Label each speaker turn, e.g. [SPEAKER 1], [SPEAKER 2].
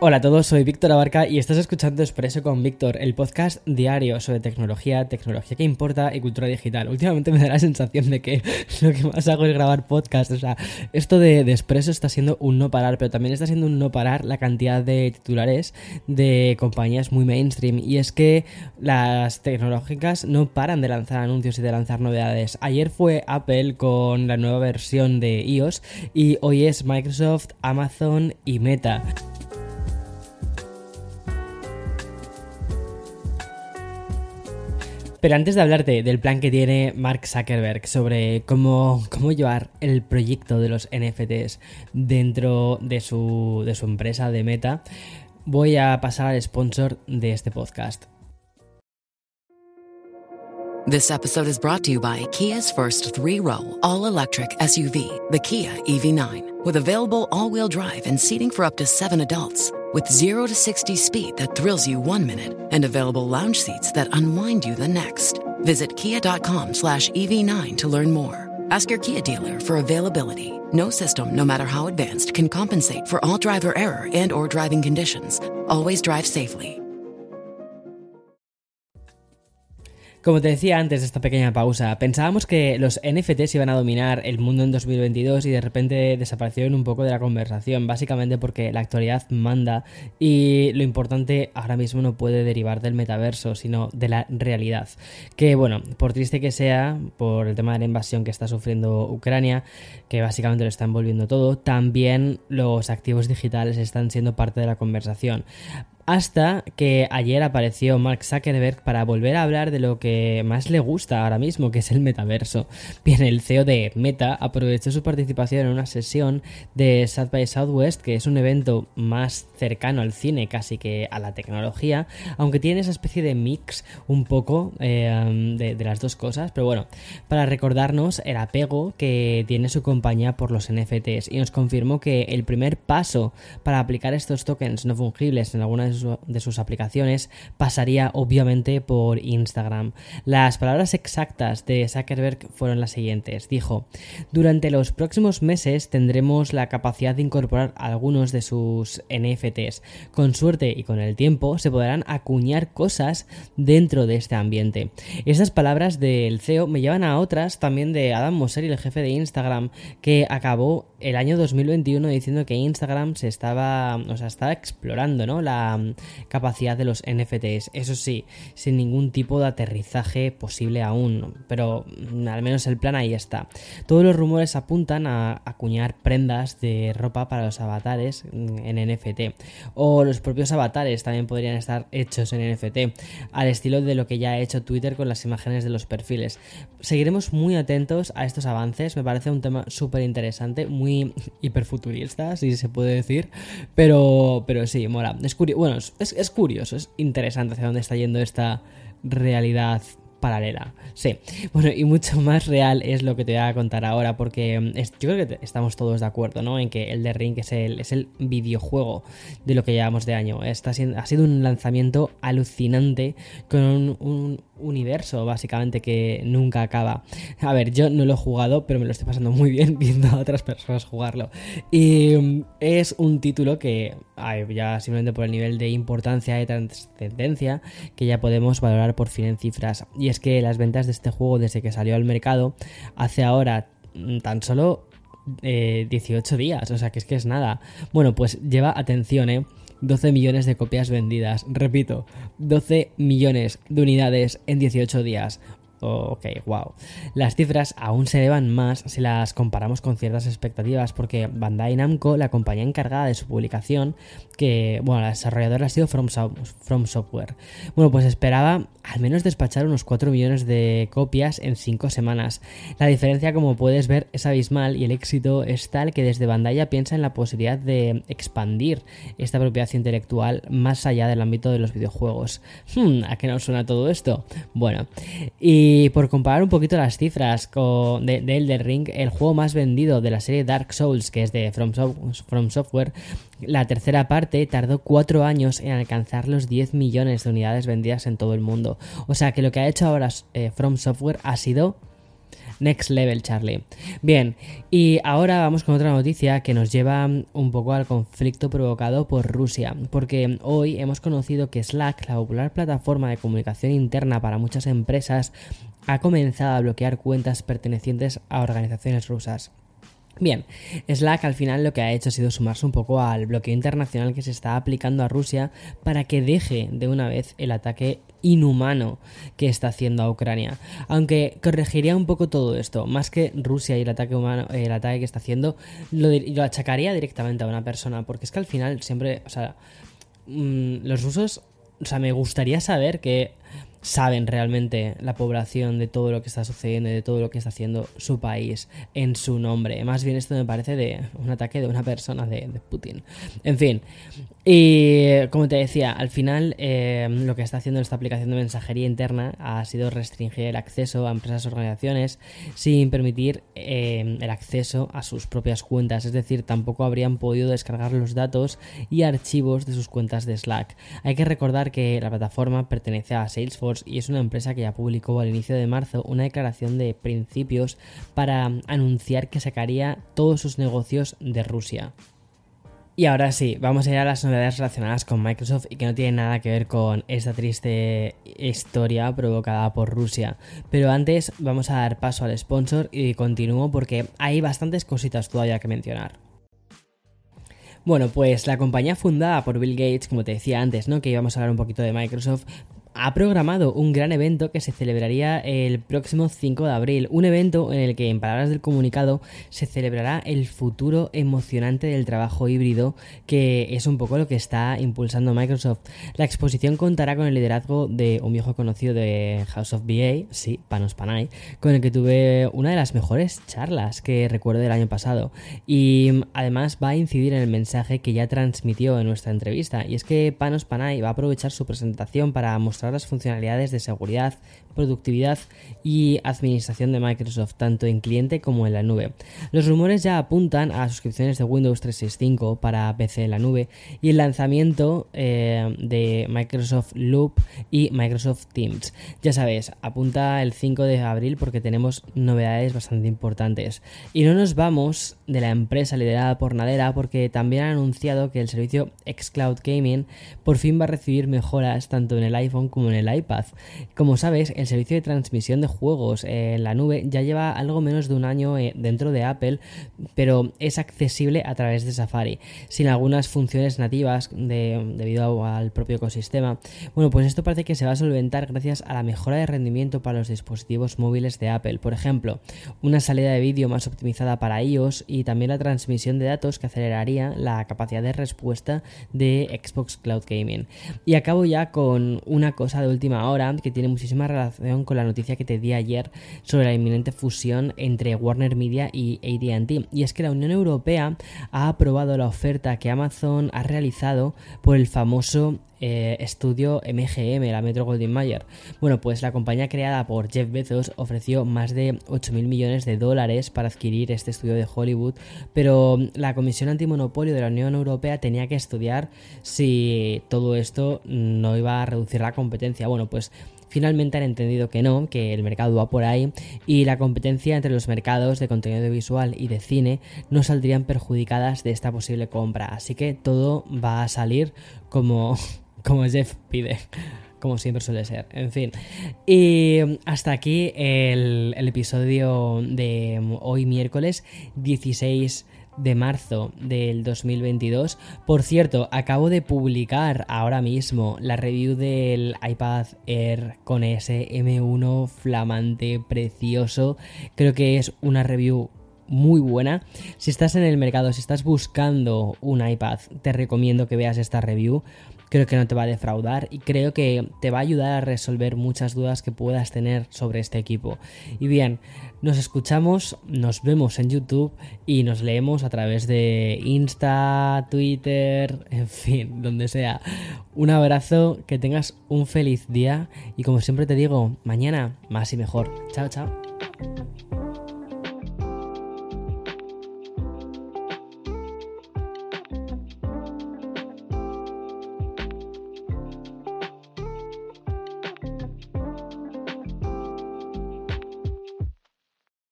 [SPEAKER 1] Hola a todos, soy Víctor Abarca y estás escuchando Expreso con Víctor, el podcast diario sobre tecnología, tecnología que importa y cultura digital. Últimamente me da la sensación de que lo que más hago es grabar podcast. O sea, esto de, de Expreso está siendo un no parar, pero también está siendo un no parar la cantidad de titulares de compañías muy mainstream. Y es que las tecnológicas no paran de lanzar anuncios y de lanzar novedades. Ayer fue Apple con la nueva versión de iOS y hoy es Microsoft, Amazon y Meta. Pero antes de hablarte del plan que tiene Mark Zuckerberg sobre cómo, cómo llevar el proyecto de los NFTs dentro de su, de su empresa de Meta, voy a pasar al sponsor de este podcast.
[SPEAKER 2] This episode is brought to you by Kia's first three row, all electric SUV, the Kia EV9, with available all wheel drive and seating for up to seven adults. With 0 to 60 speed that thrills you one minute and available lounge seats that unwind you the next. Visit kia.com slash EV9 to learn more. Ask your Kia dealer for availability. No system, no matter how advanced, can compensate for all driver error and or driving conditions. Always drive safely.
[SPEAKER 1] Como te decía antes de esta pequeña pausa, pensábamos que los NFTs iban a dominar el mundo en 2022 y de repente desaparecieron un poco de la conversación, básicamente porque la actualidad manda y lo importante ahora mismo no puede derivar del metaverso, sino de la realidad. Que bueno, por triste que sea, por el tema de la invasión que está sufriendo Ucrania, que básicamente lo está envolviendo todo, también los activos digitales están siendo parte de la conversación hasta que ayer apareció Mark Zuckerberg para volver a hablar de lo que más le gusta ahora mismo, que es el metaverso. Bien, el CEO de Meta aprovechó su participación en una sesión de South by Southwest, que es un evento más cercano al cine casi que a la tecnología, aunque tiene esa especie de mix un poco eh, de, de las dos cosas, pero bueno, para recordarnos el apego que tiene su compañía por los NFTs y nos confirmó que el primer paso para aplicar estos tokens no fungibles en alguna de sus de sus aplicaciones pasaría obviamente por Instagram. Las palabras exactas de Zuckerberg fueron las siguientes. Dijo, durante los próximos meses tendremos la capacidad de incorporar algunos de sus NFTs. Con suerte y con el tiempo se podrán acuñar cosas dentro de este ambiente. Esas palabras del CEO me llevan a otras también de Adam Mosseri, el jefe de Instagram, que acabó el año 2021 diciendo que Instagram se estaba, o sea, estaba explorando, ¿no? La capacidad de los NFTs. Eso sí, sin ningún tipo de aterrizaje posible aún, pero al menos el plan ahí está. Todos los rumores apuntan a acuñar prendas de ropa para los avatares en NFT, o los propios avatares también podrían estar hechos en NFT, al estilo de lo que ya ha hecho Twitter con las imágenes de los perfiles. Seguiremos muy atentos a estos avances, me parece un tema súper interesante, muy hiperfuturista, si se puede decir, pero, pero sí, mola. Es curioso, es, es curioso, es interesante hacia dónde está yendo esta realidad paralela. Sí, bueno, y mucho más real es lo que te voy a contar ahora, porque mm, yo creo que estamos todos de acuerdo, ¿no? En que el The Ring es el, es el videojuego de lo que llevamos de año. Está siendo, ha sido un lanzamiento alucinante con un, un universo, básicamente, que nunca acaba. A ver, yo no lo he jugado, pero me lo estoy pasando muy bien viendo a otras personas jugarlo. Y mm, es un título que, ya simplemente por el nivel de importancia y trascendencia, que ya podemos valorar por fin en cifras. Y es que las ventas de este juego desde que salió al mercado hace ahora mm, tan solo eh, 18 días, o sea que es que es nada. Bueno, pues lleva atención, ¿eh? 12 millones de copias vendidas. Repito, 12 millones de unidades en 18 días. Ok, wow. Las cifras aún se elevan más si las comparamos con ciertas expectativas, porque Bandai Namco, la compañía encargada de su publicación, que, bueno, la desarrolladora ha sido From, Software. Bueno, pues esperaba al menos despachar unos 4 millones de copias en 5 semanas. La diferencia, como puedes ver, es abismal y el éxito es tal que desde Bandai ya piensa en la posibilidad de expandir esta propiedad intelectual más allá del ámbito de los videojuegos. Hmm, ¿A qué nos suena todo esto? Bueno, y por comparar un poquito las cifras de, de Ring, el juego más vendido de la serie Dark Souls, que es de From, From Software, la tercera parte tardó 4 años en alcanzar los 10 millones de unidades vendidas en todo el mundo. O sea que lo que ha hecho ahora eh, From Software ha sido Next level, Charlie. Bien, y ahora vamos con otra noticia que nos lleva un poco al conflicto provocado por Rusia, porque hoy hemos conocido que Slack, la popular plataforma de comunicación interna para muchas empresas, ha comenzado a bloquear cuentas pertenecientes a organizaciones rusas. Bien, Slack al final lo que ha hecho ha sido sumarse un poco al bloqueo internacional que se está aplicando a Rusia para que deje de una vez el ataque inhumano que está haciendo a Ucrania. Aunque corregiría un poco todo esto, más que Rusia y el ataque humano, el ataque que está haciendo, lo, lo achacaría directamente a una persona, porque es que al final siempre, o sea, mm, los rusos, o sea, me gustaría saber que saben realmente la población de todo lo que está sucediendo y de todo lo que está haciendo su país en su nombre. Más bien esto me parece de un ataque de una persona de, Putin. En fin, y como te decía, al final eh, lo que está haciendo esta aplicación de mensajería interna ha sido restringir el acceso a empresas o organizaciones sin permitir eh, el acceso a sus propias cuentas. Es decir, tampoco habrían podido descargar los datos y archivos de sus cuentas de Slack. Hay que recordar que la plataforma pertenece a Salesforce y es una empresa que ya publicó al inicio de marzo una declaración de principios para anunciar que sacaría todos sus negocios de Rusia. Y ahora sí, vamos a ir a las novedades relacionadas con Microsoft y que no tienen nada que ver con esta triste historia provocada por Rusia. Pero antes vamos a dar paso al sponsor y continúo porque hay bastantes cositas todavía que mencionar. Bueno, pues la compañía fundada por Bill Gates, como te decía antes, ¿no? Que íbamos a hablar un poquito de Microsoft, ha programado un gran evento que se celebraría el próximo 5 de abril, un evento en el que, en palabras del comunicado, se celebrará el futuro emocionante del trabajo híbrido, que es un poco lo que está impulsando Microsoft. La exposición contará con el liderazgo de un viejo conocido de House of BA, sí, Panos Panay, con el que tuve una de las mejores charlas que recuerdo del año pasado, y además va a incidir en el mensaje que ya transmitió en nuestra entrevista, y es que Panos Panay va a aprovechar su presentación para mostrar las funcionalidades de seguridad, productividad y administración de Microsoft, tanto en cliente como en la nube. Los rumores ya apuntan a suscripciones de Windows 365 para PC en la nube y el lanzamiento eh, de Microsoft Loop y Microsoft Teams. Ya sabes, apunta el 5 de abril porque tenemos novedades bastante importantes. Y no nos vamos de la empresa liderada por Nadera porque también han anunciado que el servicio xCloud Gaming por fin va a recibir mejoras tanto en el iPhone como en el iPad. Como sabes, el servicio de transmisión de juegos en la nube ya lleva algo menos de un año eh, dentro de Apple, pero es accesible a través de Safari, sin algunas funciones nativas debido al propio ecosistema. Bueno, pues esto parece que se va a solventar gracias a la mejora de rendimiento para los dispositivos móviles de Apple. Por ejemplo, una salida de vídeo más optimizada para iOS y también la transmisión de datos que aceleraría la capacidad de respuesta de Xbox Cloud Gaming. Y acabo ya con una cosa de última hora que tiene muchísima relación con la noticia que te di ayer sobre la inminente fusión entre Warner Media y ATT. Y es que la Unión Europea ha aprobado la oferta que Amazon ha realizado por el famoso eh, estudio MGM, la Metro Goldwyn Mayer. Bueno, pues la compañía creada por Jeff Bezos ofreció más de 8 mil millones de dólares para adquirir este estudio de Hollywood, pero la Comisión Antimonopolio de la Unión Europea tenía que estudiar si todo esto no iba a reducir la competencia. Bueno, pues finalmente han entendido que no, que el mercado va por ahí y la competencia entre los mercados de contenido visual y de cine no saldrían perjudicadas de esta posible compra. Así que todo va a salir como como Jeff pide. Como siempre suele ser. En fin. Y hasta aquí el, episodio de hoy miércoles 16 de marzo del 2022. Por cierto, acabo de publicar ahora mismo la review del iPad Air con ese M1 flamante, precioso. Creo que es una review muy buena. Si estás en el mercado, si estás buscando un iPad, te recomiendo que veas esta review creo que no te va a defraudar y creo que te va a ayudar a resolver muchas dudas que puedas tener sobre este equipo. Y bien, nos escuchamos, nos vemos en YouTube y nos leemos a través de Insta, Twitter, en fin, donde sea. Un abrazo, que tengas un feliz día y como siempre te digo, mañana más y mejor. Chao, chao.